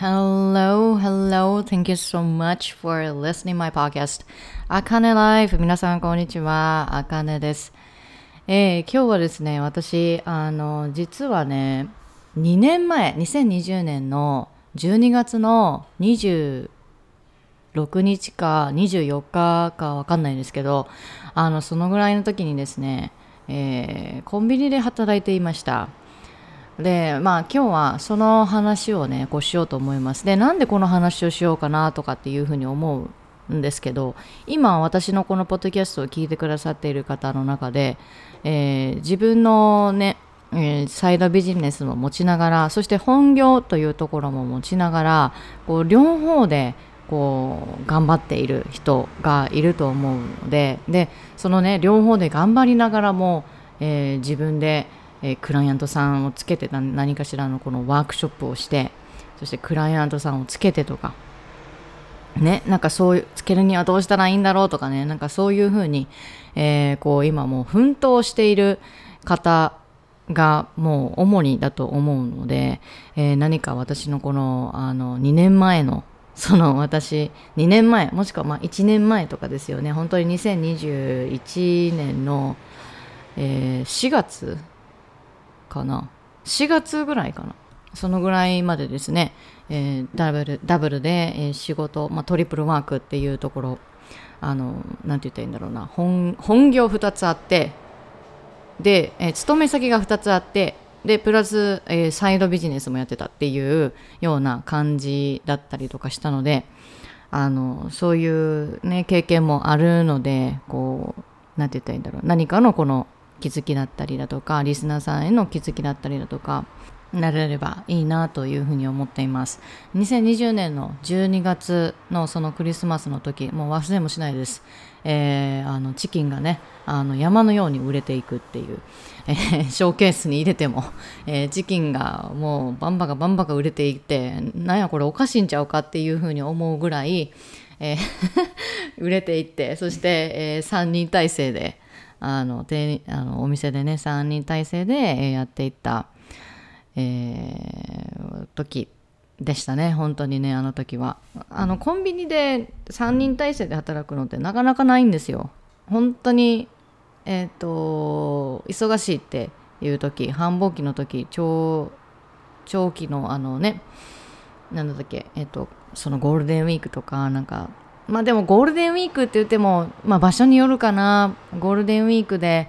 Hello, hello. Thank you so much for listening my podcast. あかねライフ。皆さん、こんにちは。あかねです。えー、今日はですね、私、あの、実はね、2年前、2020年の12月の26日か24日かわかんないんですけど、あの、そのぐらいの時にですね、えー、コンビニで働いていました。でまあ今日はその話をねこうしようと思います。でなんでこの話をしようかなとかっていうふうに思うんですけど今私のこのポッドキャストを聞いてくださっている方の中で、えー、自分のねえ、サイドビジネスも持ちながらそして本業というところも持ちながらこう両方でこう頑張っている人がいると思うのででそのね両方で頑張りながらも、えー、自分でえー、クライアントさんをつけて何かしらのこのワークショップをしてそしてクライアントさんをつけてとかねなんかそういうつけるにはどうしたらいいんだろうとかねなんかそういうふうに、えー、こう今もう奮闘している方がもう主にだと思うので、えー、何か私のこのあの2年前の その私2年前もしくはまあ1年前とかですよね。本当に2021年の、えー、4月かな。4月ぐらいかな。そのぐらいまでですね、えー、ダブルダブルで、えー、仕事、まあ、トリプルワークっていうところあのなんて言ったらいいんだろうな。本本業2つあってで、えー、勤め先が2つあってでプラス、えー、サイドビジネスもやってたっていうような感じだったりとかしたのであのそういう、ね、経験もあるのでこうなんて言ったらいいんだろう。何かのこの気づきだったりだとかリスナーさんへの気づきだったりだとかなれればいいなというふうに思っています。2020年の12月のそのクリスマスの時もう忘れもしないです、えー、あのチキンがねあの山のように売れていくっていう、えー、ショーケースに入れても、えー、チキンがもうバンバカバンバカ売れていってなんやこれおかしいんちゃうかっていうふうに思うぐらい、え 売れていってそして、え3人体制であのであのお店でね3人体制で、やっていった、えー、時でしたね。本当にねあの時は。あのコンビニで3人体制で働くのってなかなかないんですよ。本当にえっ、ー、と忙しいっていう時繁忙期の時長長期のあのねなんだっけえっ、ー、とそのゴールデンウィークとかなんかまあでもゴールデンウィークって言っても、まあ場所によるかな。ゴールデンウィークで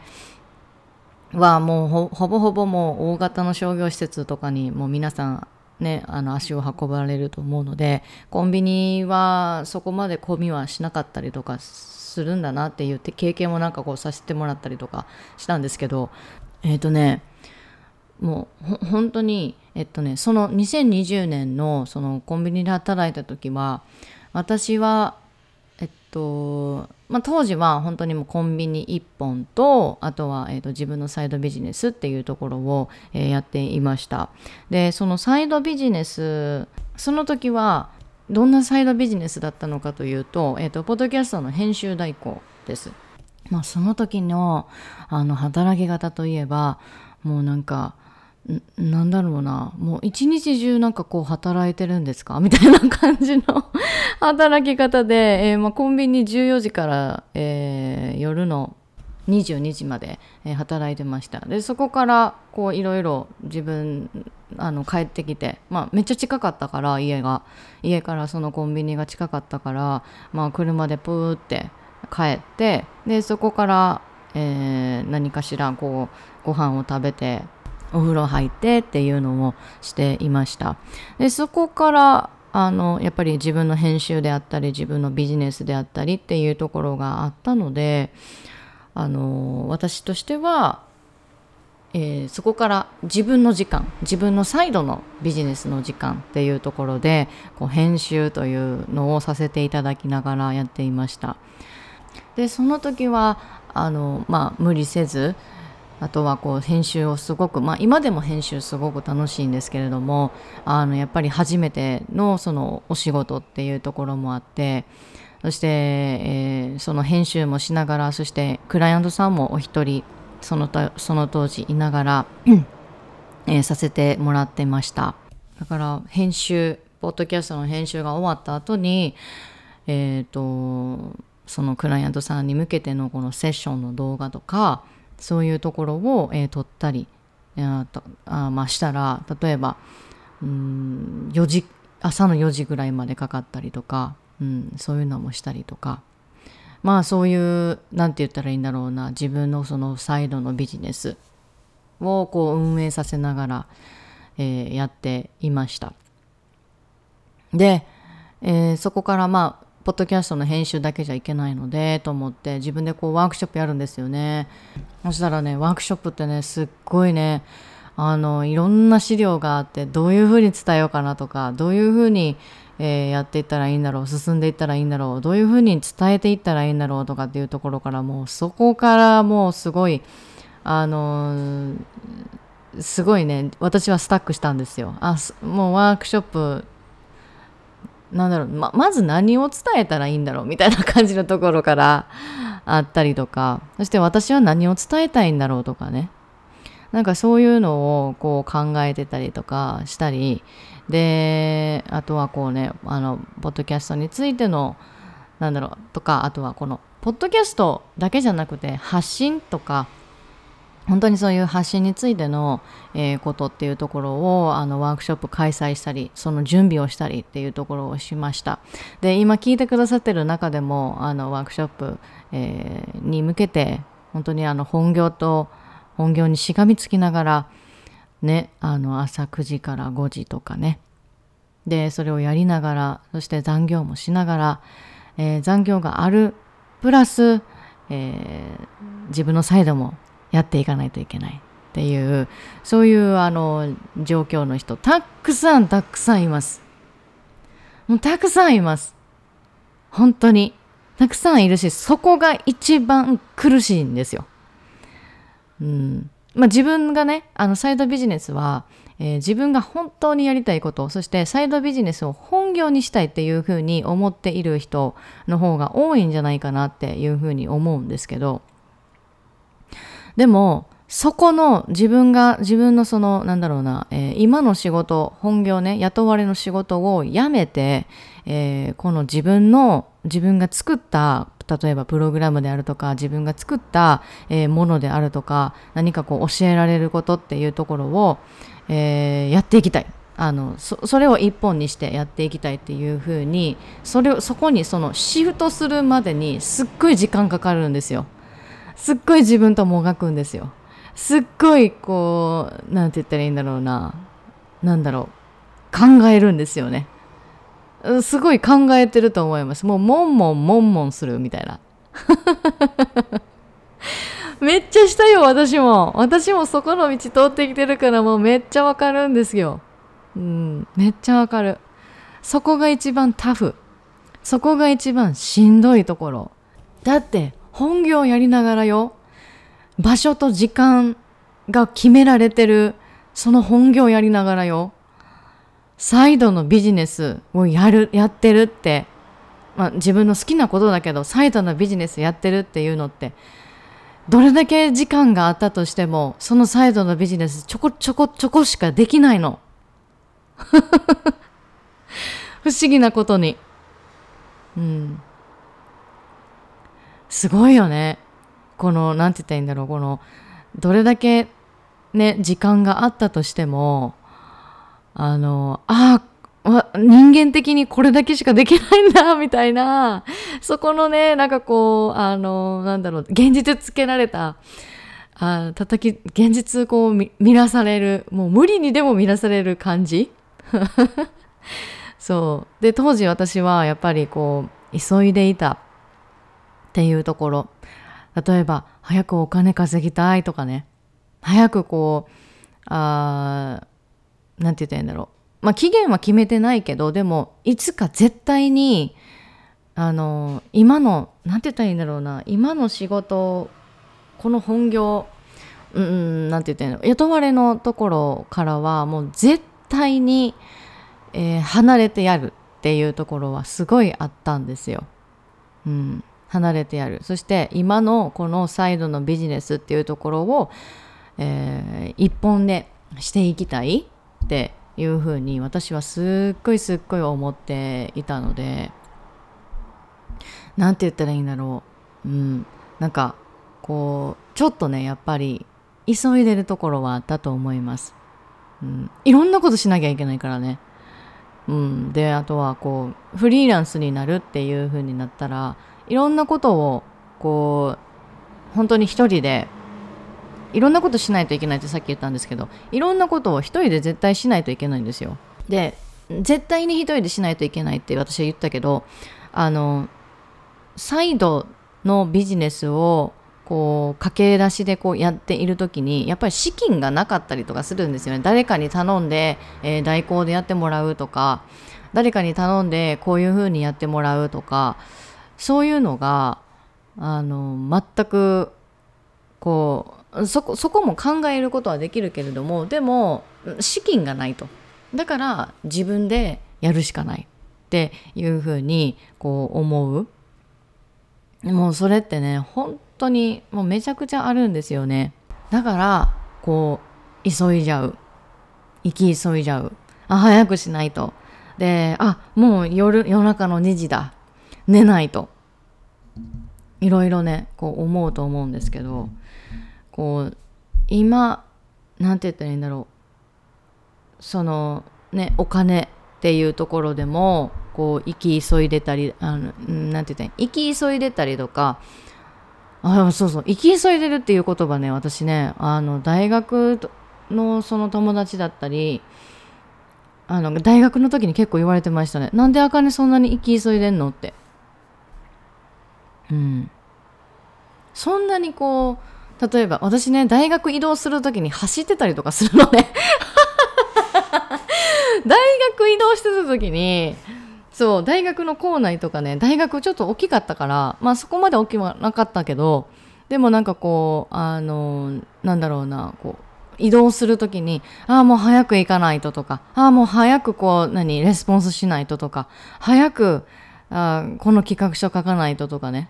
はもうほぼほぼもう大型の商業施設とかにもう皆さんね、あの足を運ばれると思うので、コンビニはそこまで混みはしなかったりとかするんだなって言って経験もなんかこうさせてもらったりとかしたんですけど、えっ、ー、とね、もう本当に、えっとね、その2020年のそのコンビニで働いた時は、私はとまあ、当時は本当にもうコンビニ1本とあとは、えーと、自分のサイドビジネスっていうところを、えー、やっていました。でそのサイドビジネスその時はどんなサイドビジネスだったのかというと,、えーと、ポッドキャストの編集代行です、まあ、その時のあの働き方といえばもうなんかなんだろうな。もう一日中なんかこう働いてるんですか？みたいな感じの 働き方で、えー、まあ、コンビニ14時から、えー、夜の22時まで、えー、働いてました。でそこからこういろいろ自分あの帰ってきて、まあ、めっちゃ近かったから家が。家からそのコンビニが近かったから、まあ、車でプーって帰ってでそこから、え何かしらこうご飯を食べてお風呂入ってっていうのをしていました。でそこからあのやっぱり自分の編集であったり自分のビジネスであったりっていうところがあったのであの私としては、えー、そこから自分の時間自分のサイドのビジネスの時間っていうところでこう編集というのをさせていただきながらやっていました。でその時はあの、まあ、無理せずあとはこう編集をすごく、まあ、今でも編集すごく楽しいんですけれどもあのやっぱり初めてのそのお仕事っていうところもあってそして、えー、その編集もしながらそしてクライアントさんもお一人そのその当時いながら、えー、させてもらってました。だから編集ポッドキャストの編集が終わった後にえっ、とそのクライアントさんに向けてのこのセッションの動画とかそういうところを、えー、撮ったりああ、まあ、したら例えばうん4時朝の4時ぐらいまでかかったりとか、うん、そういうのもしたりとかまあそういう何て言ったらいいんだろうな自分のそのサイドのビジネスをこう運営させながら、えー、やっていました。で、えー、そこからまあポッドキャストの編集だけじゃいけないのでと思って自分でこうワークショップやるんですよね。そしたらねワークショップってねすっごいねあのいろんな資料があってどういうふうに伝えようかなとかどういうふうに、えー、やっていったらいいんだろう進んでいったらいいんだろうどういうふうに伝えていったらいいんだろうとかっていうところからもうそこからもうすごいあのすごいね私はスタックしたんですよ。あもうワークショップなんだろうままず何を伝えたらいいんだろうみたいな感じのところからあったりとかそして私は何を伝えたいんだろうとかね。なんかそういうのをこう考えてたりとかしたりであとはこうねあのポッドキャストについてのなんだろうとかあとはこのポッドキャストだけじゃなくて発信とか本当にそういう発信についての、えー、ことっていうところをあのワークショップ開催したりその準備をしたりっていうところをしました。で今聞いてくださってる中でもあのワークショップ、えー、に向けて本当にあの本業と本業にしがみつきながらねあの朝9時から5時とかね。でそれをやりながらそして残業もしながら、えー、残業があるプラス、え、自分のサイドもやっていかないといけないっていうそういうあの状況の人たくさんたくさんいます。もうたくさんいます。本当に。たくさんいるしそこが一番苦しいんですよ。うん。まあ、自分がねあのサイドビジネスは、えー、自分が本当にやりたいことそしてサイドビジネスを本業にしたいっていうふうに思っている人の方が多いんじゃないかなっていうふうに思うんですけどでも、そこの自分が、自分のその、なんだろうな、えー、今の仕事、本業ね、雇われの仕事を辞めて、えー、この自分の、自分が作った、例えばプログラムであるとか、自分が作った、えー、ものであるとか、何かこう教えられることっていうところを、えやっていきたい。あのそそれを一本にしてやっていきたいっていうふうにそれをそこにそのシフトするまでにすっごい時間かかるんですよ。すっごい自分ともがくんですよ。すっごいこう、なんて言ったらいいんだろうな。なんだろう。考えるんですよね。すごい考えてると思います。もう、もんもんもんもんするみたいな。めっちゃしたよ、私も。私もそこの道通ってきてるからもうめっちゃわかるんですよ。うん、めっちゃわかる。そこが一番タフ。そこが一番しんどいところ。だって、本業やりながらよ、場所と時間が決められてる、その本業やりながらよ、サイドのビジネスをやる、やってるって、まあ自分の好きなことだけど、サイドのビジネスやってるっていうのって、どれだけ時間があったとしても、そのサイドのビジネスちょこちょこちょこしかできないの。不思議なことに。うん。すごいよね。この、なんて言ったらいいんだろう、この、どれだけね、時間があったとしても、あの、ああ、人間的にこれだけしかできないんだ、みたいな、そこのね、なんかこう、あの、なんだろう、現実つけられた、あ叩き、現実こう見らされる、もう無理にでも見らされる感じ。そう。で、当時私はやっぱりこう、急いでいた。っていうところ。例えば早くお金稼ぎたいとかね。早くこうあなんて言ったらいいんだろう。まあ期限は決めてないけどでもいつか絶対にあの今のなんて言ったらいいんだろうな。今の仕事この本業うんなんて言ったらいいの雇われのところからはもう絶対に、えー、離れてやるっていうところはすごいあったんですよ。うん、離れてやる。そして今のこのサイドのビジネスっていうところを、えー、一本でしていきたいっていうふうに私はすっごいすっごい思っていたのでなんて言ったらいいんだろう。うん。なんかこうちょっとねやっぱり急いでるところはあったと思います、うん、いろんなことしなきゃいけないからね。うん、であとはこうフリーランスになるっていう風になったらいろんなことをこう本当に一人でいろんなことしないといけないってさっき言ったんですけどいろんなことを一人で絶対しないといけないんですよ。で絶対に一人でしないといけないって私は言ったけどあのサイドのビジネスをこう駆け出しでこうやっている時にやっぱり資金がなかったりとかするんですよね誰かに頼んで、えー、代行でやってもらうとか誰かに頼んでこういう風にやってもらうとかそういうのがあの全くこうそこそこも考えることはできるけれどもでも資金がないと。だから自分でやるしかない。っていうふうにこう思う。もうそれってね本当にもうめちゃくちゃあるんですよね。だからこう急いじゃう。生き急いじゃう。あ早くしないと。であもう夜夜中の2時だ。寝ないと。いろいろねこう思うと思うんですけどこう今何て言ったらいいんだろう。そのねお金っていうところでもこう生き急いでたりあのなんて言ったらいい生き急いでたりとかあそうそう生き急いでるっていう言葉ね私ねあの大学のその友達だったりあの大学の時に結構言われてましたね。なんであかねそんなに生き急いでんのって。うん。そんなにこう例えば私ね大学移動する時に走ってたりとかするのね。大学移動してた時にそう大学の校内とかね大学ちょっと大きかったからまあそこまで大きくなかったけどでもなんかこうあのなんだろうなこう移動する時にああもう早く行かないととかああもう早くこう何レスポンスしないととか早くあこの企画書書かないととかね。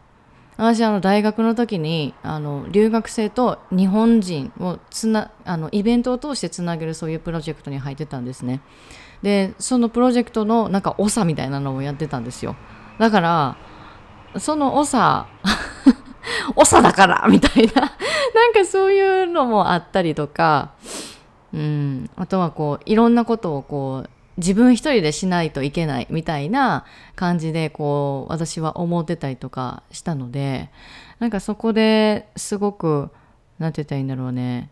私あの大学の時にあの留学生と日本人をつなあのイベントを通してつなげるそういうプロジェクトに入ってたんですね。でそのプロジェクトのなんか長みたいなのをやってたんですよ。だからその長 長だからみたいな。なんかそういうのもあったりとかうん。あとはこういろんなことをこう自分一人でしないといけないみたいな感じでこう私は思ってたりとかしたのでなんかそこですごく何て言ったらいいんだろうね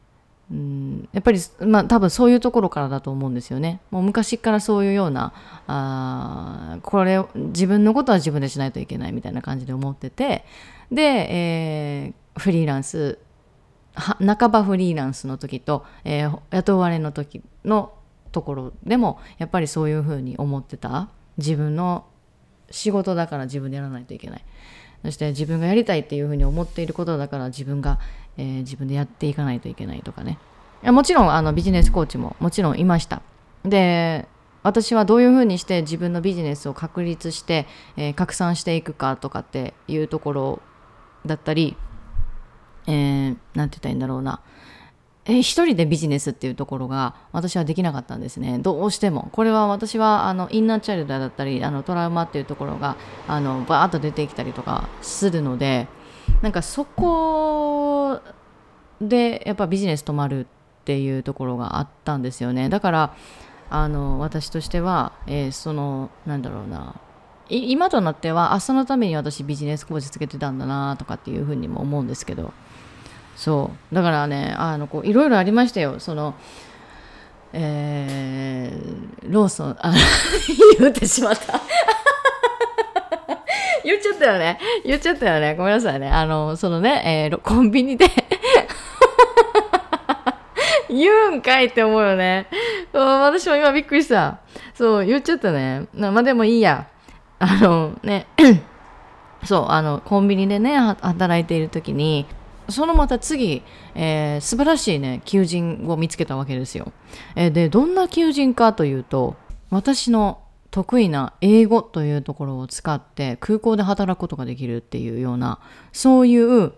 うん、やっぱり、まあ、多分そういうところからだと思うんですよね。もう昔からそういうようなあこれ自分のことは自分でしないといけないみたいな感じで思っててで、えー、フリーランス半ばフリーランスの時と、えー、雇われの時のところでもやっぱりそういうふうに思ってた自分の仕事だから自分でやらないといけない。そして自分がやりたいっていうふうに思っていることだから自分がえー、自分でやっていかないといけないとかね。もちろんあのビジネスコーチももちろんいました。で私はどういうふうにして自分のビジネスを確立して、えー、拡散していくかとかっていうところだったり、えー、て言ったらいいんだろうな、え、一人でビジネスっていうところが私はできなかったんですね。どうしても。これは私はあのインナーチャイルドだったりあのトラウマっていうところがあのバーッと出てきたりとかするのでなんかそこでやっぱビジネス止まるっていうところがあったんですよね。だからあの私としては、えー、そのなんだろうな。今となってはあそのために私ビジネスコーチつけてたんだなとかっていうふうにも思うんですけど。そうだからねあのこういろいろありましたよそのえー、ローソンあ 言ってしまった 言っちゃったよね。言っちゃったよね。ごめんなさいね。あの、そのね、えー、コンビニで 言うんかいって思うよね。私も今びっくりした。そう、言っちゃったね。まあでもいいや。あのね、そう、あの、コンビニでね、働いている時に、そのまた次、えー、素晴らしいね、求人を見つけたわけですよ。えー、で、どんな求人かというと、私の得意な英語というところを使って空港で働くことができるっていうようなそういう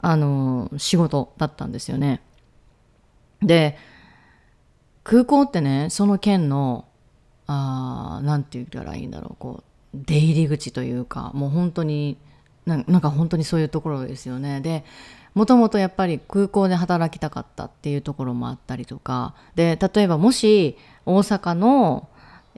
あの仕事だったんですよね。で空港ってねその県のあなんて言ったらいいんだろうこう出入り口というかもう本当になんか本当にそういうところですよね。でもともとやっぱり空港で働きたかったっていうところもあったりとか。で例えばもし大阪の、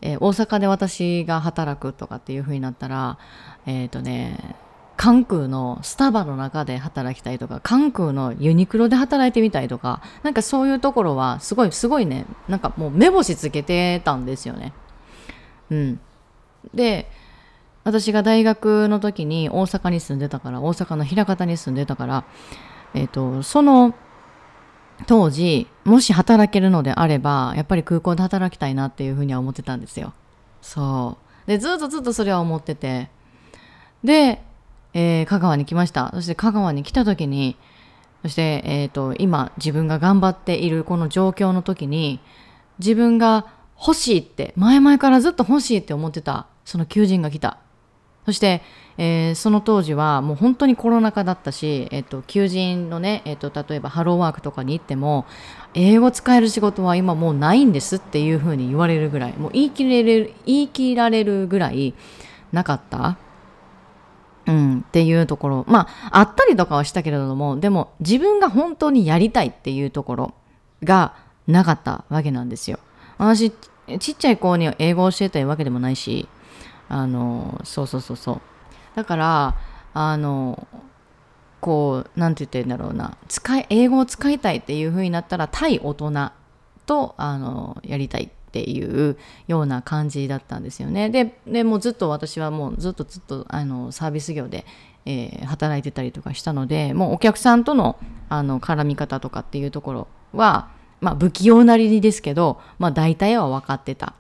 えー、大阪で私が働くとかっていう風になったらえっ、ー、とね関空のスタバの中で働きたいとか関空のユニクロで働いてみたいとかなんかそういうところはすごいすごいねなんかもう目星つけてたんですよね。うん、で私が大学の時に大阪に住んでたから大阪の枚方に住んでたから、えーと、その当時もし働けるのであればやっぱり空港で働きたいなっていうふうには思ってたんですよ。そう。でずっとずっとそれは思ってて。で、えー、香川に来ました。そして香川に来た時にそして、えーと今自分が頑張っているこの状況の時に自分が欲しいって前々からずっと欲しいって思ってたその求人が来た。そして、えー、その当時はもう本当にコロナ禍だったし、えっと、求人のね、えっと、例えばハローワークとかに行っても、英語使える仕事は今もうないんですっていうふうに言われるぐらい、もう言い切れる、言い切られるぐらいなかった。うん、っていうところ。まあ、あったりとかはしたけれども、でも自分が本当にやりたいっていうところがなかったわけなんですよ。私、ちっちゃい子に英語を教えたいわけでもないし、あのそうそうそうそう。だからあのこうなんて言ってんだろうな。使い英語を使いたいっていう風になったら対大人とあのやりたいっていうような感じだったんですよね。ででもうずっと私はもうずっとずっとあのサービス業で、えー、働いてたりとかしたのでもうお客さんとのあの絡み方とかっていうところはまあ不器用なりにですけどまあ大体は分かってた。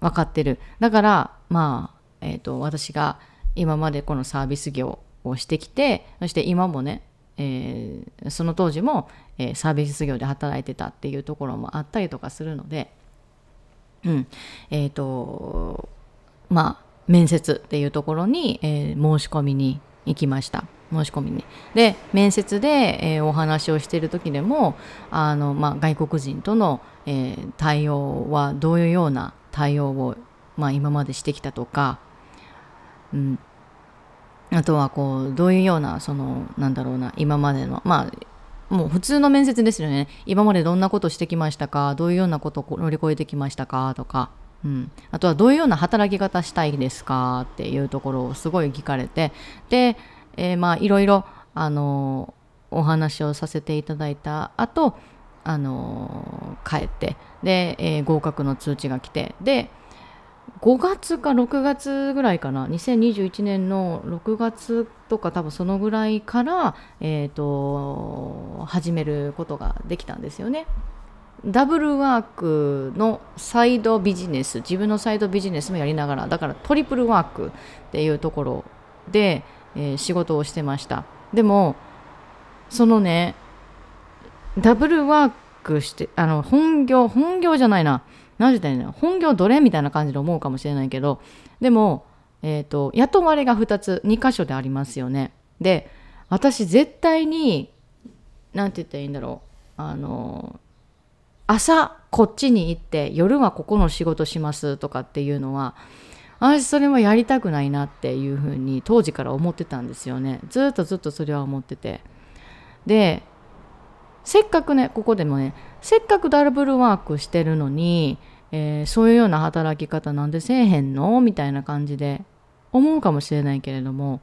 分かってる。だからまあえーと、私が今までこのサービス業をしてきてそして今もね、えー、その当時も、えー、サービス業で働いてたっていうところもあったりとかするので、うんえーとまあ、面接っていうところに、えー、申し込みに行きました。申し込みに。で面接で、えー、お話をしている時でもあの、まあ、外国人との、えー、対応はどういうような対応を、まあ、今までしてきたとかうん、あとはこうどういうようなそのなんだろうな今までのまあもう普通の面接ですよね。今までどんなことしてきましたか？どういうようなことを乗り越えてきましたか？とか、うん、あとはどういうような働き方したいですか？っていうところをすごい聞かれて。で、えー、まあいろいろあのお話をさせていただいた後あの帰って。で、えー、合格の通知が来て。で5月か6月ぐらいかな。2021年の6月とか多分そのぐらいから、えーと、始めることができたんですよね。ダブルワークのサイドビジネス自分のサイドビジネスもやりながらだからトリプルワークっていうところで、えー、仕事をしてました。でもそのねダブルワークしてあの本業本業じゃないな。何て言ったらいいの本業どれみたいな感じで思うかもしれないけどでも、えーと、雇われが2つ2箇所でありますよね。で私絶対に何て言ったらいいんだろう。あの朝こっちに行って夜はここの仕事しますとかっていうのは私それもやりたくないなっていうふうに当時から思ってたんですよね。ずっとずっとそれは思ってて。でせっかくねここでもねせっかくダブルワークしてるのに、えー、そういうような働き方なんでせえへんのみたいな感じで思うかもしれないけれども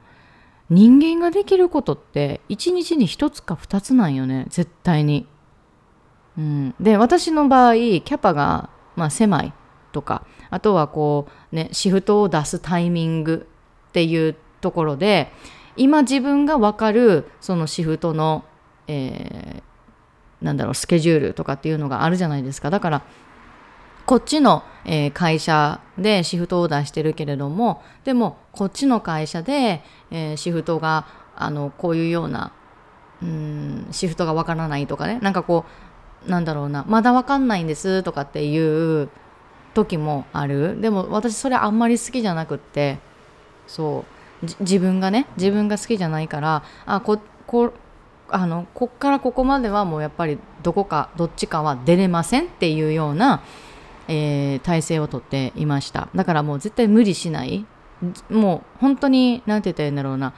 人間ができることって1日に1つか2つなんよね絶対に。うん、で私の場合キャパが、まあ、狭いとかあとはこうねシフトを出すタイミングっていうところで今自分が分かるそのシフトの、えー、なんだろうスケジュールとかっていうのがあるじゃないですか。だからこっちの、えー、会社でシフトを出してるけれどもでもこっちの会社で、えー、シフトがあのこういうようなうんシフトがわからないとかね。なんかこうなんだろうなまだわかんないんですとかっていう時もある。でも私それあんまり好きじゃなくってそう自分がね自分が好きじゃないからあここあのこっからここまではもうやっぱりどこかどっちかは出れませんっていうような、えー、体制をとっていました。だからもう絶対無理しない。もう本当に何て言ったらいいんだろうな。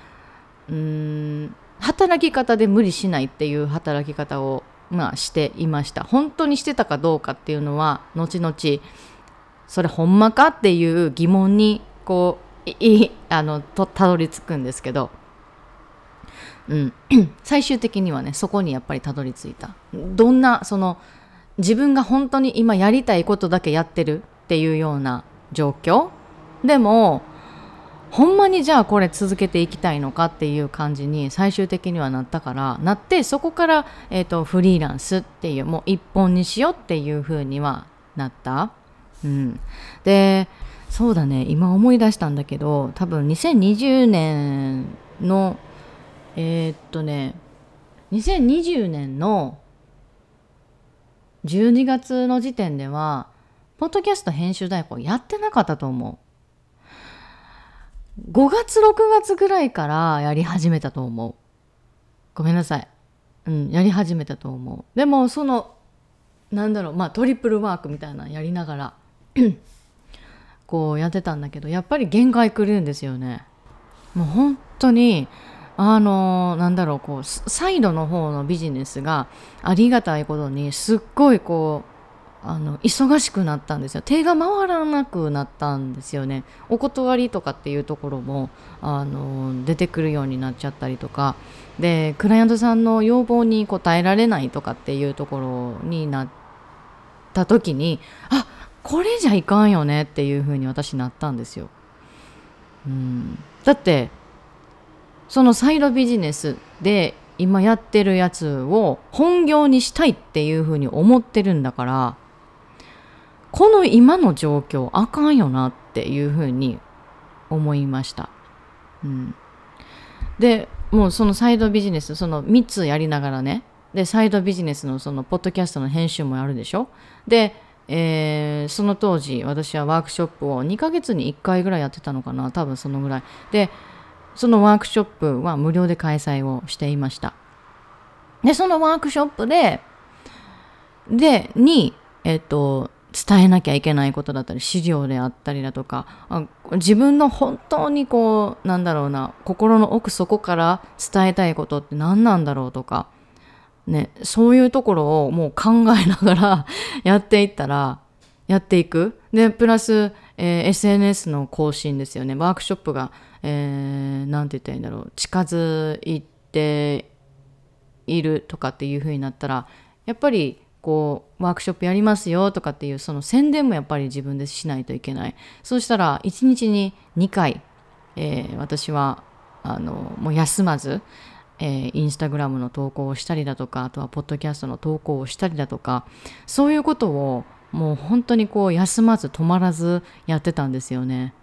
うーん働き方で無理しないっていう働き方を、まあ、していました。本当にしてたかどうかっていうのは後々それほんまかっていう疑問にこういあのとたどり着くんですけど。うん、最終的にはねそこにやっぱりたどり着いた。どんなその自分が本当に今やりたいことだけやってるっていうような状況？でもほんまにじゃあこれ続けていきたいのかっていう感じに最終的にはなったからなってそこから、えーと、フリーランスっていうもう一本にしようっていう風にはなった。うん、でそうだね。今思い出したんだけど多分2020年のえー、っとね2020年の12月の時点ではポッドキャスト編集代行やってなかったと思う。5月6月ぐらいからやり始めたと思う。ごめんなさい。うんやり始めたと思う。でもそのなんだろうまあトリプルワークみたいなのやりながらこうやってたんだけどやっぱり限界くるんですよね。もう本当にあのなんだろうこうサイドの方のビジネスがありがたいことにすっごいこうあの忙しくなったんですよ。手が回らなくなったんですよね。お断りとかっていうところもあの出てくるようになっちゃったりとか。でクライアントさんの要望に応えられないとかっていうところになった時にあこれじゃいかんよねっていうふうに私なったんですよ。うん、だってそのサイドビジネスで今やってるやつを本業にしたいっていうふうに思ってるんだからこの今の状況あかんよなっていうふうに思いました。うん、でもうそのサイドビジネスその3つやりながらね。でサイドビジネスのそのポッドキャストの編集もやるでしょ。で、えー、その当時私はワークショップを2ヶ月に1回ぐらいやってたのかな。多分そのぐらい。でそのワークショップは無料で開催をしていました。で、そのワークショップで、で、に、えっと、伝えなきゃいけないことだったり、資料であったりだとか、自分の本当にこう、なんだろうな、心の奥底から伝えたいことって何なんだろうとか、ね、そういうところをもう考えながら やっていったら、やっていく。で、プラス、えー、SNS の更新ですよね。ワークショップが、えー、て言ったらいいんだろう。近づいているとかっていう風になったら、やっぱり、こう、ワークショップやりますよとかっていう、その宣伝もやっぱり自分でしないといけない。そうしたら、1日に2回、えー、私は、あの、もう休まず、えー、インスタグラムの投稿をしたりだとかあとはポッドキャストの投稿をしたりだとかそういうことをもう本当にこう休まず止まらずやってたんですよね。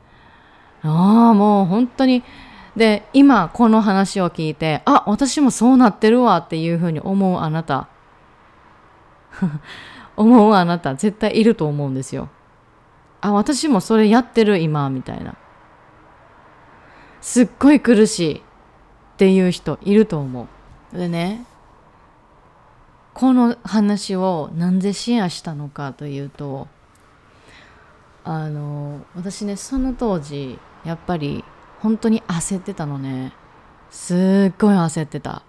ああもう本当にで今この話を聞いてあ私もそうなってるわっていうふうに思うあなた 思うあなた絶対いると思うんですよ。あ私もそれやってる今みたいな。すっごい苦しいっていう人いると思う。でねこの話をなんでシェアしたのかというとあの私ねその当時やっぱり本当に焦ってたのね。すっごい焦ってた。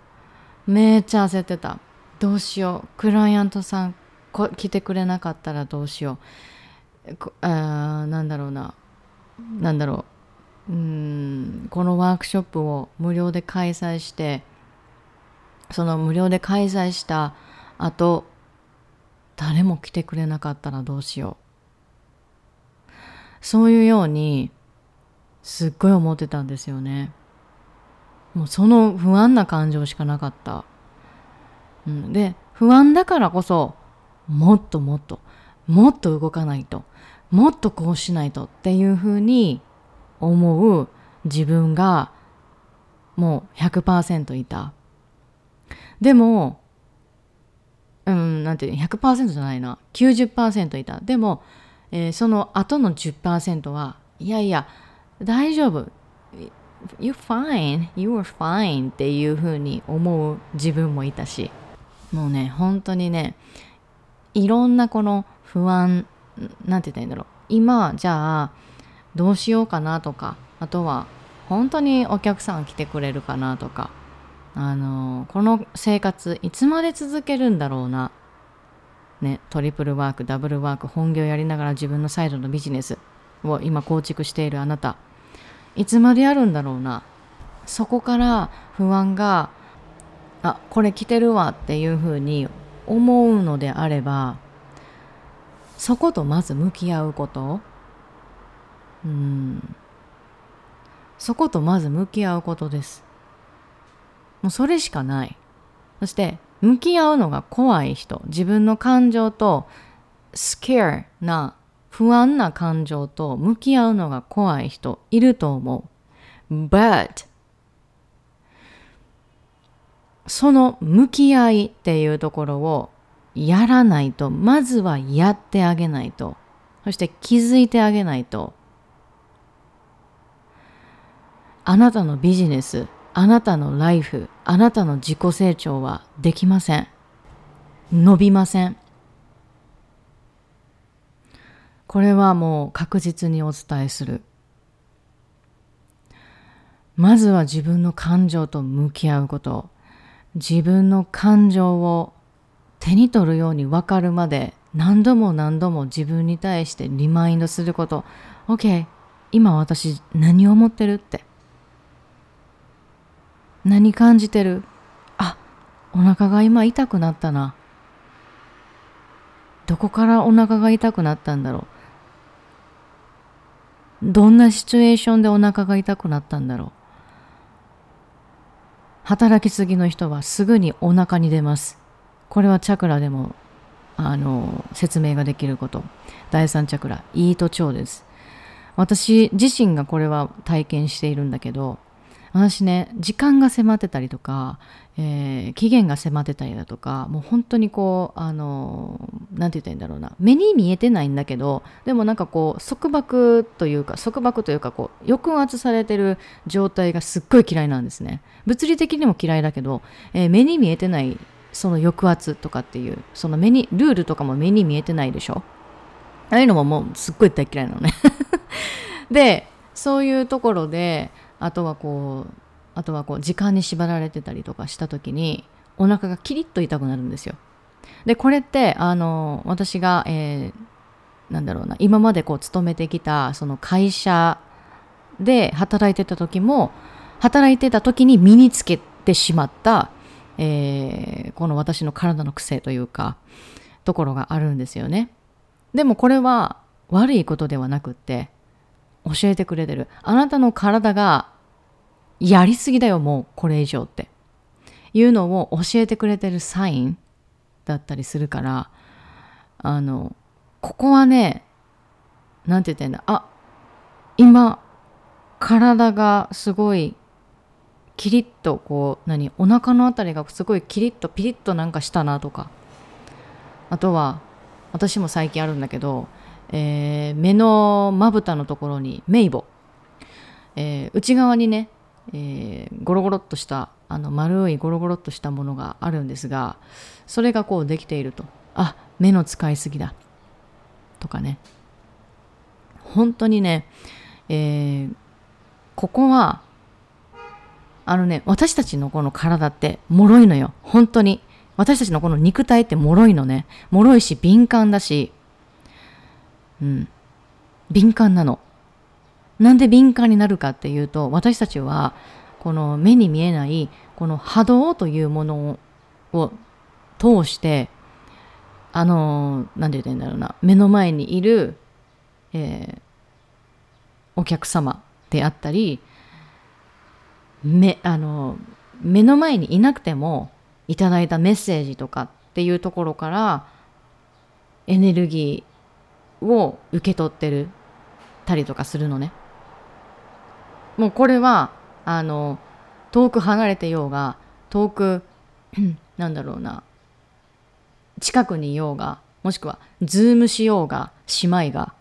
めっちゃ焦ってた。どうしよう。クライアントさんこ来てくれなかったらどうしよう。こあなんだろうな。なんだろう。うんこのワークショップを無料で開催してその無料で開催したあと誰も来てくれなかったらどうしよう。そういうようにすっごい思ってたんですよね。もうその不安な感情しかなかった、うん、で不安だからこそもっともっともっと動かないともっとこうしないとっていうふうに思う自分がもう100%いた。でもうん、なんていう100%じゃないな。90%いた。でも、えー、その後の10%はいやいや大丈夫 You're fine, you are fine っていうふうに思う自分もいたし、もうね、本当にね、いろんなこの不安、なんて言ったらいいんだろう。今、じゃあ、どうしようかなとか、あとは、本当にお客さん来てくれるかなとか、あのこの生活いつまで続けるんだろうな。ね、トリプルワーク、ダブルワーク、本業やりながら自分のサイドのビジネスを今構築しているあなた。いつまでやるんだろうな。そこから不安が、あ、これ来てるわっていうふうに思うのであれば、そことまず向き合うこと。うん。そことまず向き合うことです。もうそれしかない。そして、向き合うのが怖い人、自分の感情と、scare な、不安な感情と向き合うのが怖い人いると思う。But その向き合いっていうところをやらないと、まずはやってあげないと、そして気づいてあげないと、あなたのビジネス、あなたのライフ、あなたの自己成長はできません。伸びません。これはもう確実にお伝えする。まずは自分の感情と向き合うこと。自分の感情を手に取るように分かるまで何度も何度も自分に対してリマインドすること。OK、今私何を思ってるって。何感じてるあ、お腹が今痛くなったな。どこからお腹が痛くなったんだろう。どんなシチュエーションでお腹が痛くなったんだろう。働きすぎの人はすぐにお腹に出ます。これはチャクラでもあの説明ができること。第三チャクラ、イート腸です。私自身がこれは体験しているんだけど、私ね時間が迫ってたりとか、えー、期限が迫ってたりだとかもう本当にこうあの何て言ったらいいんだろうな。目に見えてないんだけどでもなんかこう束縛というか束縛というかこう抑圧されてる状態がすっごい嫌いなんですね。物理的にも嫌いだけど、えー、目に見えてないその抑圧とかっていうその目にルールとかも目に見えてないでしょ？ああいうのももうすっごい大嫌いなのね。でそういうところであとはこうあとはこう時間に縛られてたりとかした時にお腹がキリッと痛くなるんですよ。でこれってあの私が、えー、なんだろうな今までこう勤めてきたその会社で働いてた時も働いてた時に身につけてしまった、えー、この私の体の癖というかところがあるんですよね。でもこれは悪いことではなくって教えてくれてるあなたの体がやりすぎだよ、もうこれ以上って。いうのを教えてくれてるサインだったりするから、あの、ここはね、なんて言ってんだ、あ、今、体がすごい、キリッとこう、何、お腹のあたりがすごいキリッとピリッとなんかしたなとか、あとは、私も最近あるんだけど、えー、目のまぶたのところにメイボ、えー、内側にねえー、ゴロゴロっとしたあの丸いゴロゴロっとしたものがあるんですがそれがこうできているとあ目の使いすぎだとかね。本当にね、えー、ここはあのね私たちのこの体って脆いのよ。本当に。私たちのこの肉体って脆いのね。脆いし敏感だしうん。敏感なの。なんで敏感になるかっていうと私たちはこの目に見えないこの波動というものを通してあの何て言うんだろうな目の前にいる、えー、お客様であったり目あの目の前にいなくてもいただいたメッセージとかっていうところからエネルギーを受け取ってるたりとかするのね。もうこれはあの遠く離れてようが遠く なんだろうな近くにいようがもしくはズームしようが姉妹が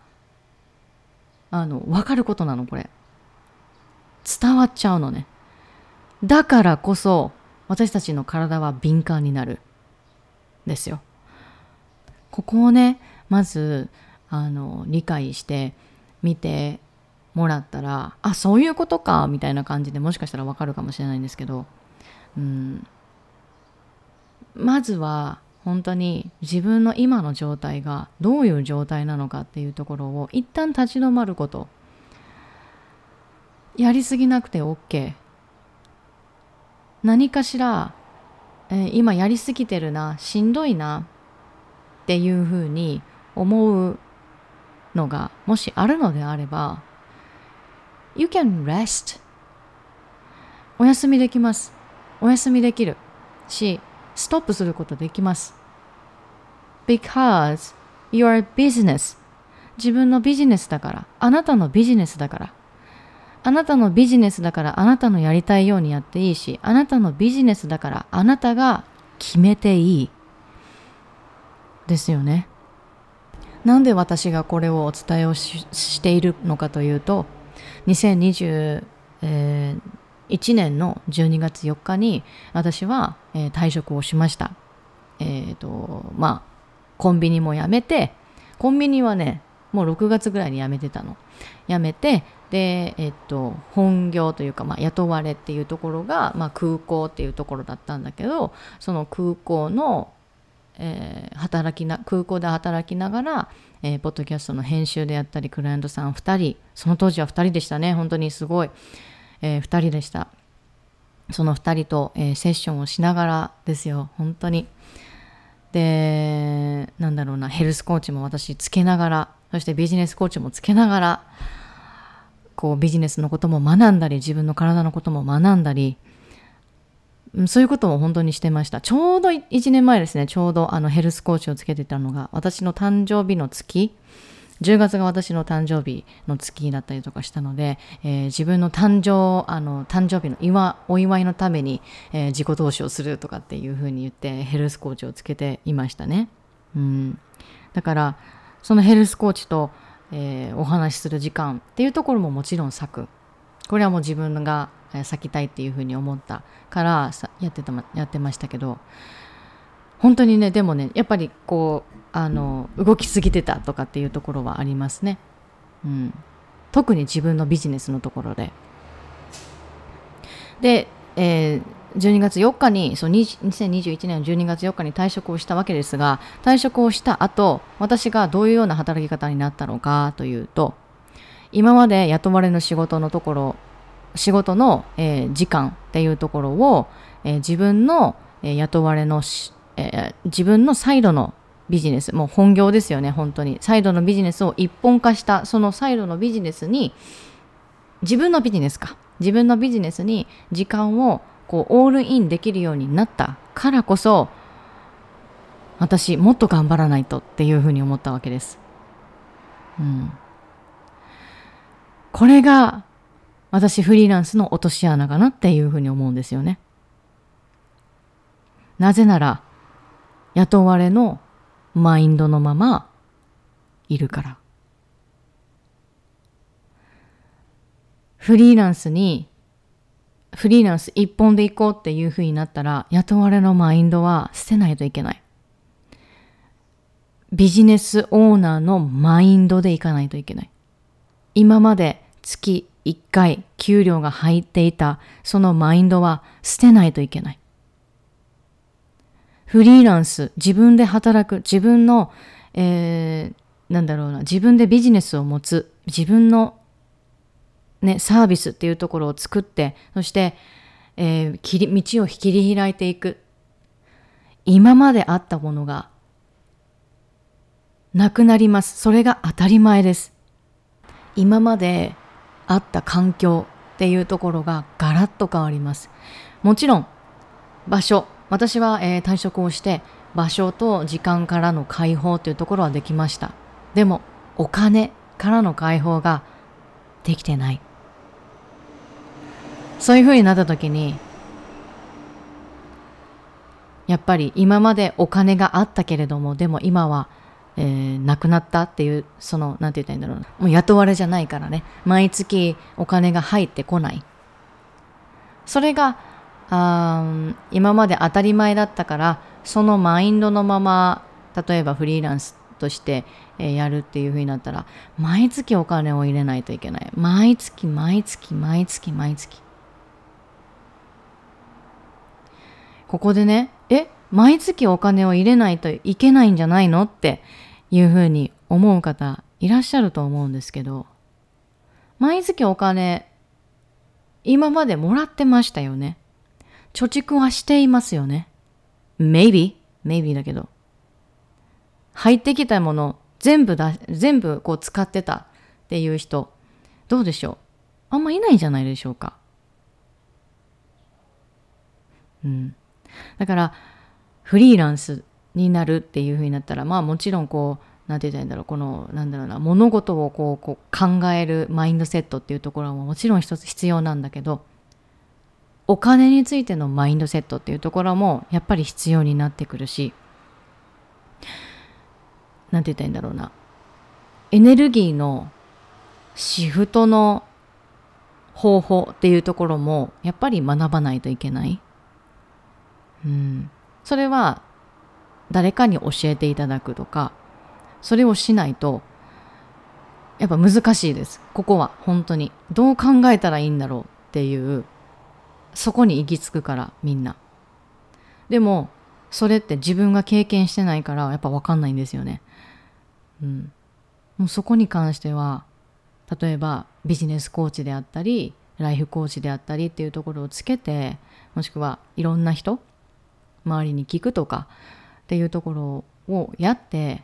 あの分かることなのこれ伝わっちゃうのね。だからこそ私たちの体は敏感になる。ですよ。ここをね、まずあの理解してみてもらったら、あ、そういうことかみたいな感じでもしかしたらわかるかもしれないんですけど、うん、まずは本当に自分の今の状態がどういう状態なのかっていうところを一旦立ち止まること。やりすぎなくて OK 何かしら、えー、今やりすぎてるなしんどいなっていうふうに思うのがもしあるのであれば You can rest. お休みできます。お休みできるしストップすることできます。Because your business. 自分のビジネスだからあなたのビジネスだから。あなたのビジネスだからあなたのやりたいようにやっていいしあなたのビジネスだからあなたが決めていい。ですよね。なんで私がこれをお伝えをしているのかというと2021年の12月4日に私は、えー、退職をしました。えっ、ー、とまあコンビニも辞めてコンビニはねもう6月ぐらいに辞めてたの。辞めてで、えっと、本業というか、まあ、雇われっていうところが、まあ、空港っていうところだったんだけどその空港の、えー、働きな空港で働きながら、えー、ポッドキャストの編集でやったりクライアントさん2人その当時は2人でしたね。本当にすごい、えー、2人でした。その2人と、えー、セッションをしながらですよ。本当に。でなんだろうな。ヘルスコーチも私つけながらそしてビジネスコーチもつけながらこうビジネスのことも学んだり自分の体のことも学んだりそういうことも本当にしてました。ちょうど1年前ですね。ちょうどあのヘルスコーチをつけてたのが私の誕生日の月10月が私の誕生日の月だったりとかしたので、えー、自分の誕生あの誕生日の祝お祝いのために、えー、自己投資をするとかっていうふうに言ってヘルスコーチをつけていましたね。うん、だからそのヘルスコーチとえー、お話しする時間っていうところももちろん割くこれはもう自分が咲きたいっていうふうに思ったからやってたやってましたけど。本当にねでもねやっぱりこうあの動きすぎてたとかっていうところはありますね、うん、特に自分のビジネスのところで。で、えー、12月4日にそう2021年の12月4日に退職をしたわけですが退職をした後私がどういうような働き方になったのかというと今まで雇われの仕事のところ仕事の、えー、時間っていうところを、えー、自分の、えー、雇われのえ自分のサイドのビジネスもう本業ですよね本当にサイドのビジネスを一本化したそのサイドのビジネスに自分のビジネスか自分のビジネスに時間をこうオールインできるようになったからこそ私もっと頑張らないとっていうふうに思ったわけです。うん、これが私フリーランスの落とし穴かなっていうふうに思うんですよね。なぜなら雇われのマインドのままいるから。フリーランスにフリーランス一本で行こうっていうふうになったら雇われのマインドは捨てないといけない。ビジネスオーナーのマインドで行かないといけない。今まで月1回給料が入っていたそのマインドは捨てないといけない。フリーランス、自分で働く、自分の、えー、なんだろうな、自分でビジネスを持つ、自分のね、サービスっていうところを作って、そして、えー、切り道を切り開いていく。今まであったものがなくなります。それが当たり前です。今まであった環境っていうところがガラッと変わります。もちろん場所、私は、えー、退職をして場所と時間からの解放というところはできました。でもお金からの解放ができてない。そういうふうになった時にやっぱり今までお金があったけれどもでも今は、えー、なくなったっていうその何て言ったらいいんだろうもう雇われじゃないからね毎月お金が入ってこないそれがあ今まで当たり前だったからそのマインドのまま例えばフリーランスとして、え、やるっていう風になったら毎月お金を入れないといけない。毎月毎月毎月毎月。ここでねえ毎月お金を入れないといけないんじゃないのっていう風に思う方いらっしゃると思うんですけど毎月お金今までもらってましたよね。貯蓄はしていますよね。Maybe maybe だけど。入ってきたもの全部だ全部こう使ってたっていう人どうでしょう？あんまいないんじゃないでしょうか。うん。だからフリーランスになるっていうふうになったらまあもちろんこう何て言ったらいいんだろう。このなんだろうな物事をこうこう考えるマインドセットっていうところはもちろん一つ必要なんだけど。お金についてのマインドセットっていうところもやっぱり必要になってくるし何て言ったらいいんだろうな。エネルギーのシフトの方法っていうところもやっぱり学ばないといけない。うん、それは誰かに教えていただくとかそれをしないとやっぱ難しいです。ここは本当に。どう考えたらいいんだろうっていうそこに行き着くからみんな。でもそれって自分が経験してないからやっぱ分かんないんですよね。うん。もうそこに関しては例えばビジネスコーチであったりライフコーチであったりっていうところをつけてもしくはいろんな人周りに聞くとかっていうところをやって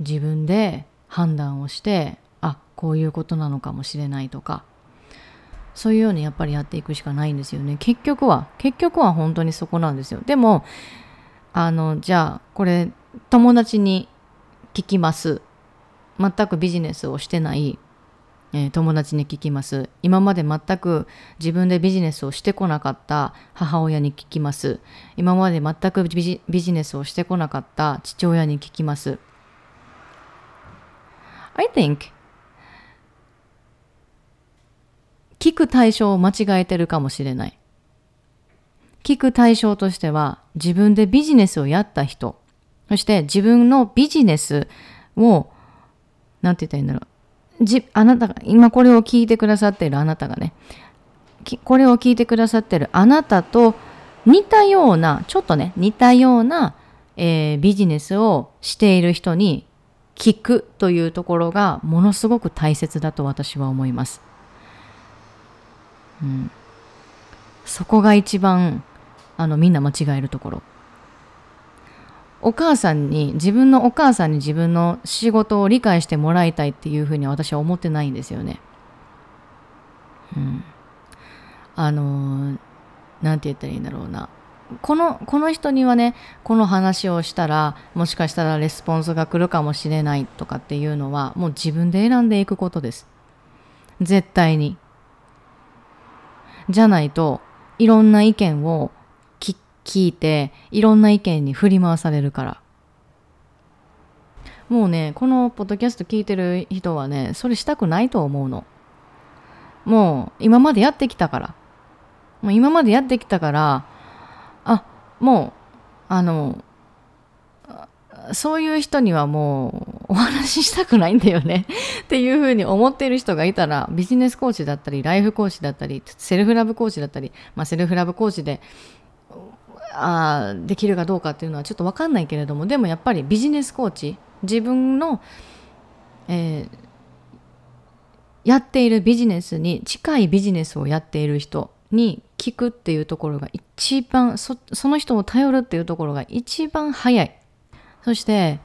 自分で判断をしてあこういうことなのかもしれないとかそういうようにやっぱりやっていくしかないんですよね。結局は結局は本当にそこなんですよ。でもあのじゃあこれ友達に聞きます。全くビジネスをしてないえー、友達に聞きます。今まで全く自分でビジネスをしてこなかった母親に聞きます。今まで全くビジビジネスをしてこなかった父親に聞きます。I think 聞く対象を間違えてるかもしれない。聞く対象としては自分でビジネスをやった人。そして自分のビジネスをなんて言ったらいいんだろう。じ、あなたが、今これを聞いてくださっているあなたがね、これを聞いてくださっているあなたと似たような、ちょっとね、似たような、えー、ビジネスをしている人に聞くというところがものすごく大切だと私は思います。うん、そこが一番あのみんな間違えるところ。お母さんに自分のお母さんに自分の仕事を理解してもらいたいっていうふうに私は思ってないんですよね。うん、あの何て言ったらいいんだろうなこのこの人にはねこの話をしたらもしかしたらレスポンスが来るかもしれないとかっていうのはもう自分で選んでいくことです。絶対に。じゃないといろんな意見を聞いていろんな意見に振り回されるから。もうねこのポッドキャスト聞いてる人はねそれしたくないと思うの。もう今までやってきたから。もう今までやってきたからあもうあのそういう人にはもうお話ししたくないんだよね。っていうふうに思っている人がいたらビジネスコーチだったりライフコーチだったりセルフラブコーチだったり、まあ、セルフラブコーチであできるかどうかっていうのはちょっと分かんないけれどもでもやっぱりビジネスコーチ自分の、えー、やっているビジネスに近いビジネスをやっている人に聞くっていうところが一番その人を頼るっていうところが一番早い。そして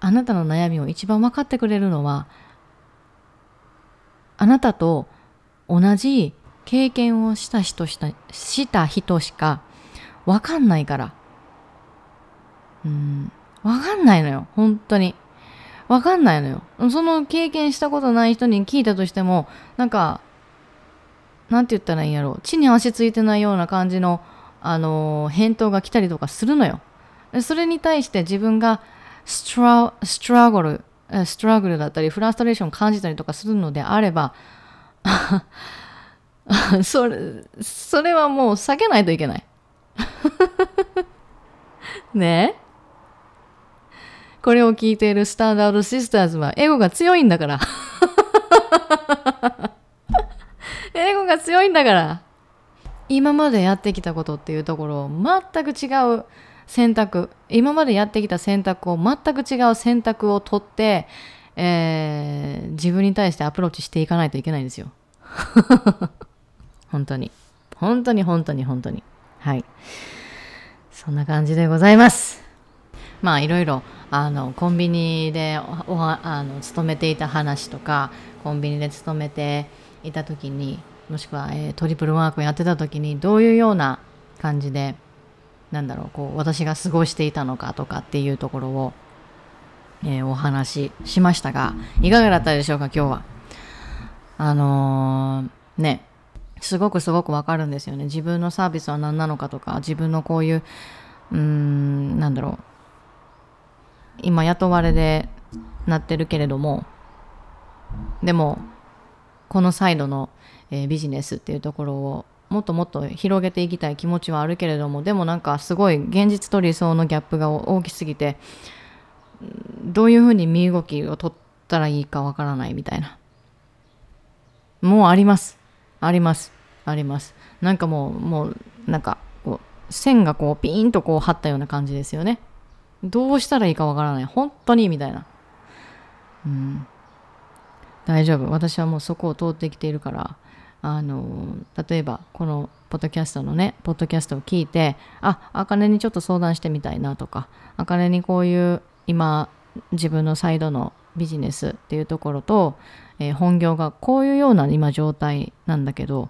あなたの悩みを一番分かってくれるのはあなたと同じ経験をした人したした人しかわかんないから。うん。わかんないのよ。本当に。わかんないのよ。その経験したことない人に聞いたとしても、なんか、なんて言ったらいいんやろう。地に足ついてないような感じの、あのー、返答が来たりとかするのよ。それに対して自分がストラストラゴル、ストラグルだったり、フラストレーションを感じたりとかするのであれば、それ、それはもう避けないといけない。ねこれを聞いているスタンダードシスターズはエゴが強いんだから。エゴが強いんだから。今までやってきたことっていうところを全く違う選択今までやってきた選択を全く違う選択を取って、えー、自分に対してアプローチしていかないといけないんですよ。本当に。本当に本当に本当に。はい。そんな感じでございます。まあいろいろあのコンビニでおあの勤めていた話とかコンビニで勤めていた時にもしくは、えー、トリプルワークをやってた時にどういうような感じでなんだろうこう私が過ごしていたのかとかっていうところを、えー、お話ししましたがいかがだったでしょうか今日は。あのー、ねすごくすごくわかるんですよね。自分のサービスは何なのかとか自分のこういううんなんだろう。今雇われでなってるけれどもでもこのサイドの、えー、ビジネスっていうところをもっともっと広げていきたい気持ちはあるけれどもでもなんかすごい現実と理想のギャップが大きすぎてどういうふうに身動きを取ったらいいかわからないみたいな。もうあります。あります。あります。なんかもうもうなんかこう線がこうピーンとこう張ったような感じですよね。どうしたらいいかわからない。本当にみたいな。うん。大丈夫。私はもうそこを通ってきているから。あの例えばこのポッドキャストのねポッドキャストを聞いてああかねにちょっと相談してみたいなとかあかねにこういう今自分のサイドのビジネスっていうところと、えー、本業がこういうような今状態なんだけど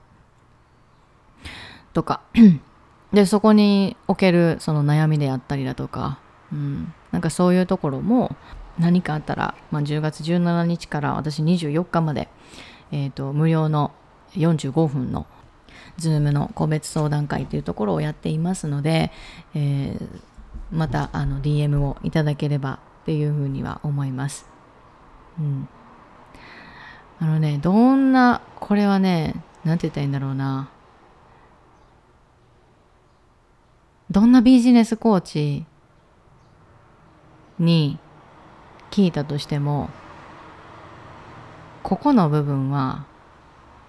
とか でそこにおけるその悩みであったりだとか、うん、なんかそういうところも何かあったら、まあ、10月17日から私24日まで、えーと無料の45分の Zoom の個別相談会というところをやっていますので、えー、またあの DM をいただければっていうふうには思います。うん。あのね、どんな、これはね、なんて言ったらいいんだろうな。どんなビジネスコーチに聞いたとしても、ここの部分は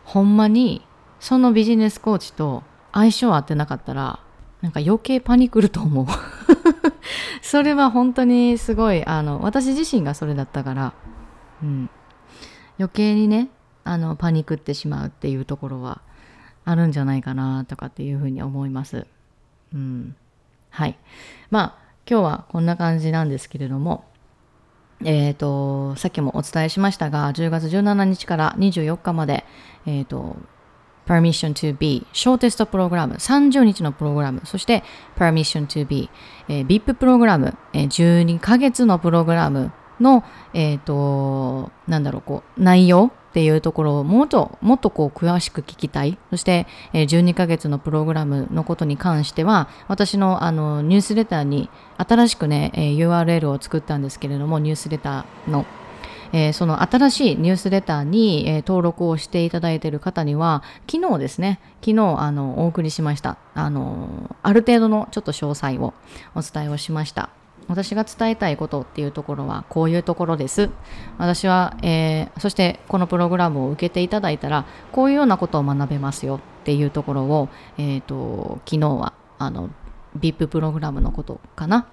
ほんまにそのビジネスコーチと相性合ってなかったらなんか余計パニクると思う。それは本当にすごいあの私自身がそれだったから、うん、余計にねあのパニクってしまうっていうところはあるんじゃないかなとかっていうふうに思います。うん、はい。まあ今日はこんな感じなんですけれどもえっ、ー、と、さっきもお伝えしましたが、10月17日から24日まで、えっ、ー、と、Permission to be ショーテストプログラム30日のプログラムそして Permission to be、えー、VIP プログラム、えー、12ヶ月のプログラムの、えっ、ー、と、なんだろう、こう、内容っていうところをもっともっとこう詳しく聞きたい。そして、え12ヶ月のプログラムのことに関しては私のあのニュースレターに新しくね、え URL を作ったんですけれどもニュースレターの。えー、その新しいニュースレターに、えー、登録をしていただいている方には昨日ですね昨日あのお送りしました。あのある程度のちょっと詳細をお伝えをしました。私が伝えたいことっていうところはこういうところです。私は、えー、そしてこのプログラムを受けていただいたらこういうようなことを学べますよっていうところを、えーと、昨日はあの VIP プログラムのことかな？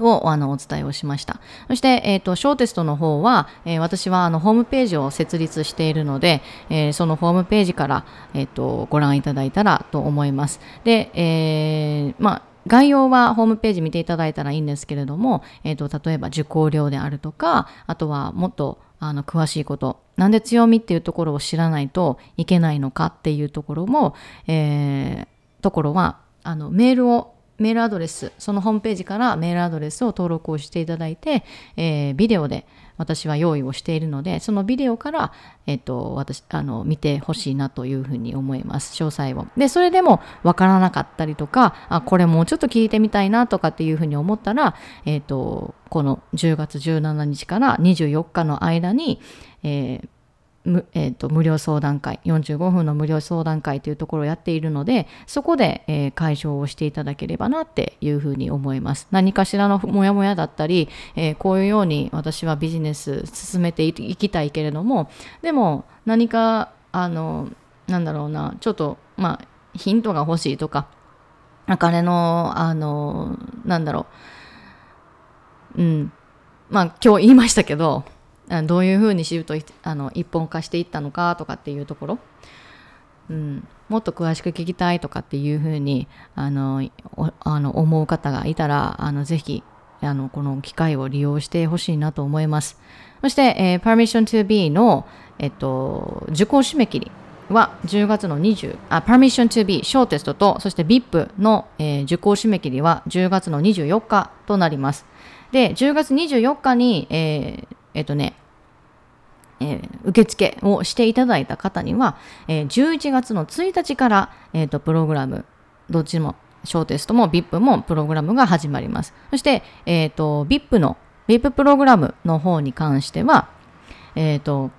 をあのお伝えをしました。そして、えーと、小テストの方は、えー、私はあのホームページを設立しているので、えー、そのホームページから、えーとご覧いただいたらと思います。で、え、まあ概要はホームページ見ていただいたらいいんですけれども、えーと、例えば受講料であるとかあとはもっとあの詳しいことなんで強みっていうところを知らないといけないのかっていうところも、えー、ところはあのメールをメールアドレスそのホームページからメールアドレスを登録をしていただいて、えー、ビデオで私は用意をしているのでそのビデオから、えっと、私あの見てほしいなというふうに思います詳細を。でそれでもわからなかったりとかあこれもうちょっと聞いてみたいなとかっていうふうに思ったら、えっと、この10月17日から24日の間に、えーむえー、と無料相談会45分の無料相談会というところをやっているのでそこで、えー、解消をしていただければなっていうふうに思います。何かしらのモヤモヤだったり、えー、こういうように私はビジネス進めていきたいけれどもでも何かあのなんだろうなちょっとまあヒントが欲しいとかお金のあのなんだろう。うん。まあ今日言いましたけどどういうふうにシフトあの一本化していったのかとかっていうところ、うん、もっと詳しく聞きたいとかっていうふうにあのあの思う方がいたらあのぜひあのこの機会を利用してほしいなと思います。そして、えー、Permission to be の、えっと、受講締め切りは10月の20あ Permission to be 小テストとそして VIP の、えー、受講締め切りは10月の24日となります。で10月24日に、えー、えっとねえー、受付をしていただいた方には、えー、11月の1日から、えーと、プログラム、どっちも、小テストも VIP もプログラムが始まります。そして、えーと、VIP の、VIP プログラムの方に関しては、え、ー、と、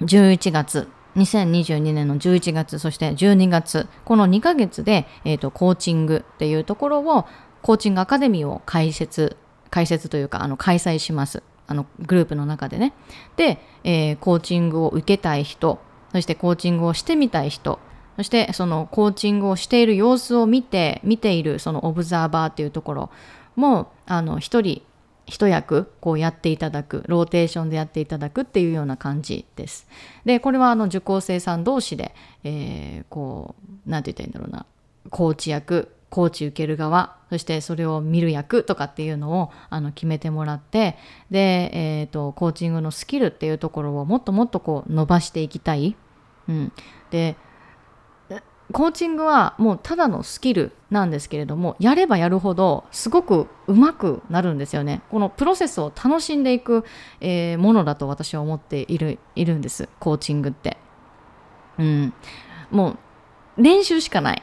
11月、2022年の11月、そして12月、この2ヶ月で、えーと、コーチングっていうところを、コーチングアカデミーを開設、開設というか、あの開催します。あのグループの中でね。で、えー、コーチングを受けたい人、そしてコーチングをしてみたい人、そしてそのコーチングをしている様子を見て、見ているそのオブザーバーっていうところも、あの、一人、一役こうやっていただく、ローテーションでやっていただくっていうような感じです。で、これはあの受講生さん同士で、えー、こう、なんて言ったらいいんだろうな、コーチ役、コーチ受ける側そしてそれを見る役とかっていうのをあの決めてもらってで、えーと、コーチングのスキルっていうところをもっともっとこう伸ばしていきたい。うん、でコーチングはもうただのスキルなんですけれどもやればやるほどすごく上手くなるんですよね。このプロセスを楽しんでいく、えー、ものだと私は思っているいるんですコーチングって。うん。もう練習しかない。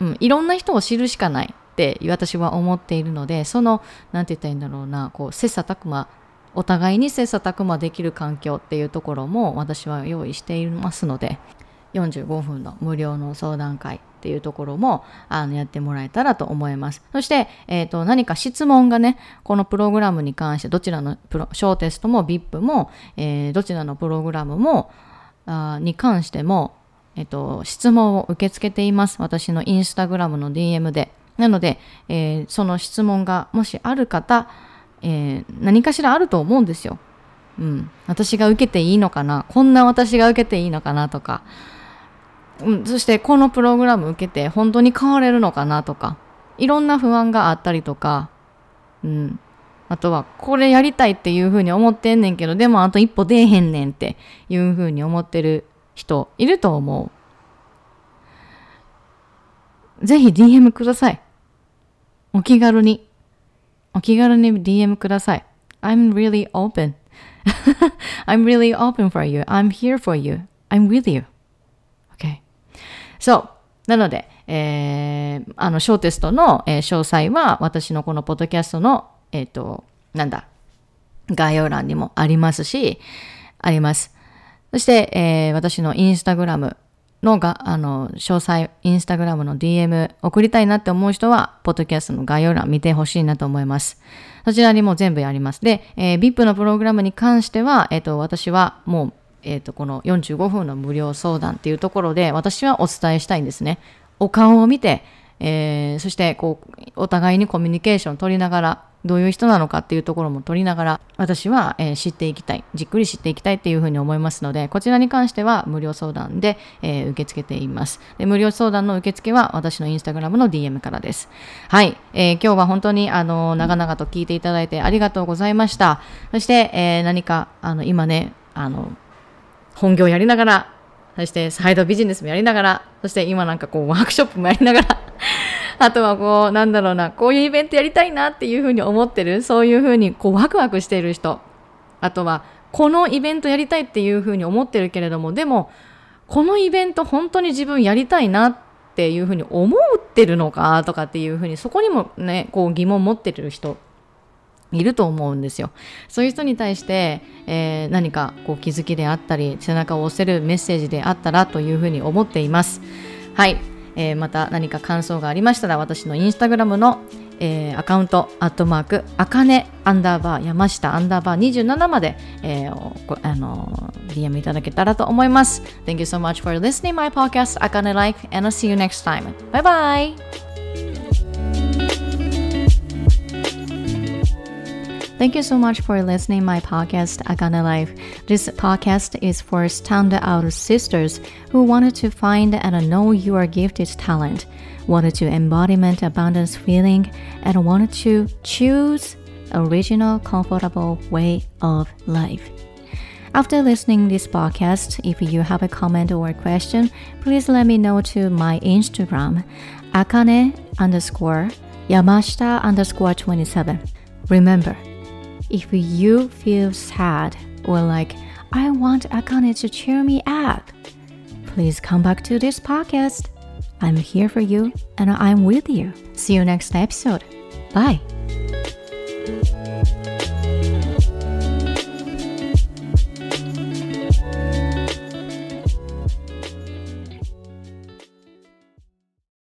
うん、いろんな人を知るしかないって私は思っているのでその何て言ったらいいんだろうなこう切磋琢磨お互いに切磋琢磨できる環境っていうところも私は用意していますので45分の無料の相談会っていうところもあのやってもらえたらと思います。そして、えーと、何か質問がね、このプログラムに関してどちらのプロ小テストも VIP も、えー、どちらのプログラムもあに関してもえっと、質問を受け付けています。私のインスタグラムの DM で。なので、えー、その質問がもしある方、えー、何かしらあると思うんですよ。うん。私が受けていいのかな？こんな私が受けていいのかな？とか。うん、そしてこのプログラム受けて本当に変われるのかな？とか。いろんな不安があったりとか。うん。あとは、これやりたいっていうふうに思ってんねんけど、でもあと一歩出えへんねんっていうふうに思ってる人いると思う。ぜひ DM ください。お気軽に。お気軽に DM ください。I'm really open. I'm really open for you. I'm here for you. I'm with you. Okay. そう。なので、えー、あの、小テストの、えー、詳細は私のこのポッドキャストの、えっ、ー、と、なんだ、概要欄にもありますし、あります。そして、えー、私のインスタグラムのが、あの、詳細、インスタグラムの DM 送りたいなって思う人は、ポッドキャストの概要欄見てほしいなと思います。そちらにも全部やります。で、えー、VIP のプログラムに関しては、えっ、ー、と、私はもう、えっ、ー、と、この45分の無料相談っていうところで、私はお伝えしたいんですね。お顔を見て、えー、そして、こう、お互いにコミュニケーションを取りながら、どういう人なのかっていうところも取りながら私は、えー、知っていきたいじっくり知っていきたいっていうふうに思いますのでこちらに関しては無料相談で、えー、受け付けています。で無料相談の受付は私のインスタグラムの DM からです。はい、えー、今日は本当にあの長々と聞いていただいてありがとうございました。そして、え何かあの今ねあの本業やりながらそしてサイドビジネスもやりながらそして今なんかこうワークショップもやりながら あとはこう、なんだろうな、こういうイベントやりたいなっていうふうに思ってる、そういうふうにこうワクワクしている人。あとは、このイベントやりたいっていうふうに思ってるけれども、でも、このイベント本当に自分やりたいなっていうふうに思ってるのかとかっていうふうに、そこにもね、こう疑問持ってる人いると思うんですよ。そういう人に対して、えー、何かこう気づきであったり、背中を押せるメッセージであったらというふうに思っています。はい。えー、また何か感想がありましたら、私のインスタグラムの、えー、アカウント、アットマーク、あかね、アンダーバー、山下、アンダーバー27まで、えー、あの、DM いただけたらと思います。Thank you so much for listening my podcast, あかね Life, and I'll see you next time. Bye bye! Thank you so much for listening my podcast Akane Life. This podcast is for stand-out sisters who wanted to find and know your gifted talent, wanted to embodiment abundance feeling, and wanted to choose original, comfortable way of life. After listening this podcast, if you have a comment or a question, please let me know to my Instagram, akane underscore yamashita underscore 27. Remember, if you feel sad or like, I want Akane to cheer me up, please come back to this podcast. I'm here for you and I'm with you. See you next episode. Bye.